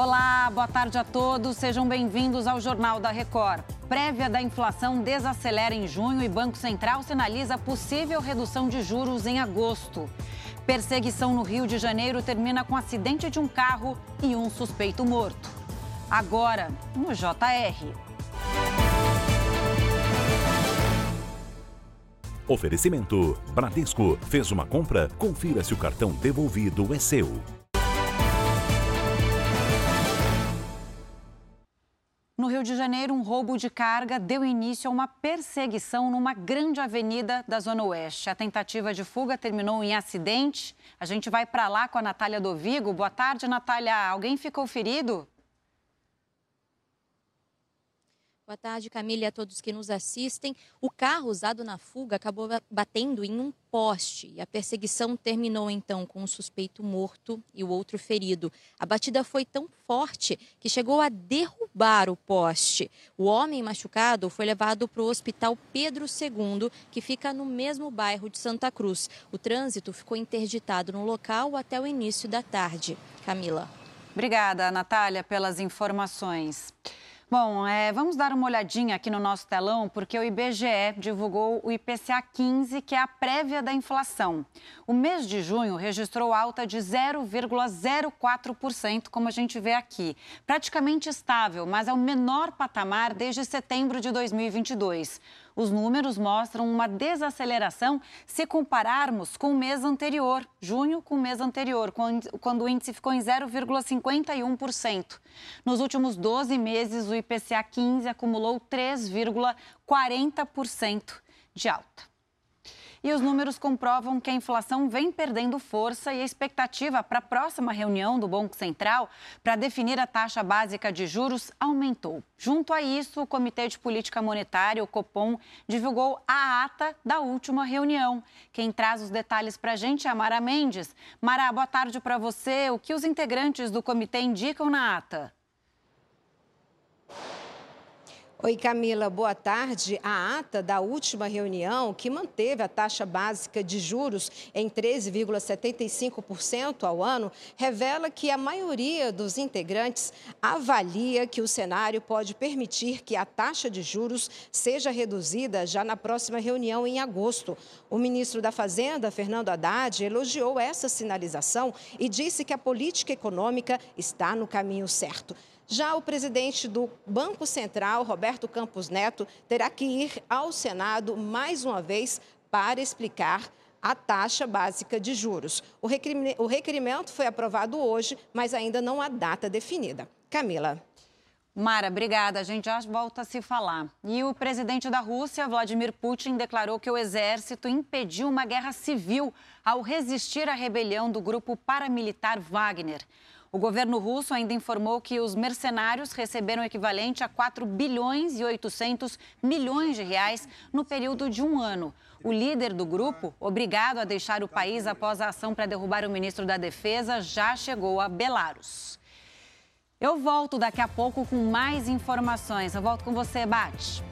Olá, boa tarde a todos. Sejam bem-vindos ao Jornal da Record. Prévia da inflação desacelera em junho e Banco Central sinaliza possível redução de juros em agosto. Perseguição no Rio de Janeiro termina com acidente de um carro e um suspeito morto. Agora, no JR. Oferecimento: Bradesco fez uma compra? Confira se o cartão devolvido é seu. No Rio de Janeiro, um roubo de carga deu início a uma perseguição numa grande avenida da Zona Oeste. A tentativa de fuga terminou em acidente. A gente vai para lá com a Natália Dovigo. Boa tarde, Natália. Alguém ficou ferido? Boa tarde, Camila, e a todos que nos assistem. O carro usado na fuga acabou batendo em um poste e a perseguição terminou então com um suspeito morto e o outro ferido. A batida foi tão forte que chegou a derrubar o poste. O homem machucado foi levado para o Hospital Pedro II, que fica no mesmo bairro de Santa Cruz. O trânsito ficou interditado no local até o início da tarde. Camila. Obrigada, Natália, pelas informações. Bom, é, vamos dar uma olhadinha aqui no nosso telão, porque o IBGE divulgou o IPCA 15, que é a prévia da inflação. O mês de junho registrou alta de 0,04%, como a gente vê aqui. Praticamente estável, mas é o menor patamar desde setembro de 2022. Os números mostram uma desaceleração se compararmos com o mês anterior, junho com o mês anterior, quando o índice ficou em 0,51%. Nos últimos 12 meses, o IPCA 15 acumulou 3,40% de alta. E os números comprovam que a inflação vem perdendo força e a expectativa para a próxima reunião do Banco Central para definir a taxa básica de juros aumentou. Junto a isso, o Comitê de Política Monetária, o Copom, divulgou a ata da última reunião. Quem traz os detalhes para a gente é a Mara Mendes. Mara, boa tarde para você. O que os integrantes do comitê indicam na ata? Oi, Camila, boa tarde. A ata da última reunião, que manteve a taxa básica de juros em 13,75% ao ano, revela que a maioria dos integrantes avalia que o cenário pode permitir que a taxa de juros seja reduzida já na próxima reunião em agosto. O ministro da Fazenda, Fernando Haddad, elogiou essa sinalização e disse que a política econômica está no caminho certo. Já o presidente do Banco Central, Roberto Campos Neto, terá que ir ao Senado mais uma vez para explicar a taxa básica de juros. O requerimento foi aprovado hoje, mas ainda não há data definida. Camila. Mara, obrigada. A gente já volta a se falar. E o presidente da Rússia, Vladimir Putin, declarou que o exército impediu uma guerra civil ao resistir à rebelião do grupo paramilitar Wagner. O governo russo ainda informou que os mercenários receberam o equivalente a 4 bilhões e 800 milhões de reais no período de um ano. O líder do grupo, obrigado a deixar o país após a ação para derrubar o ministro da Defesa, já chegou a Belarus. Eu volto daqui a pouco com mais informações. Eu volto com você, Bate.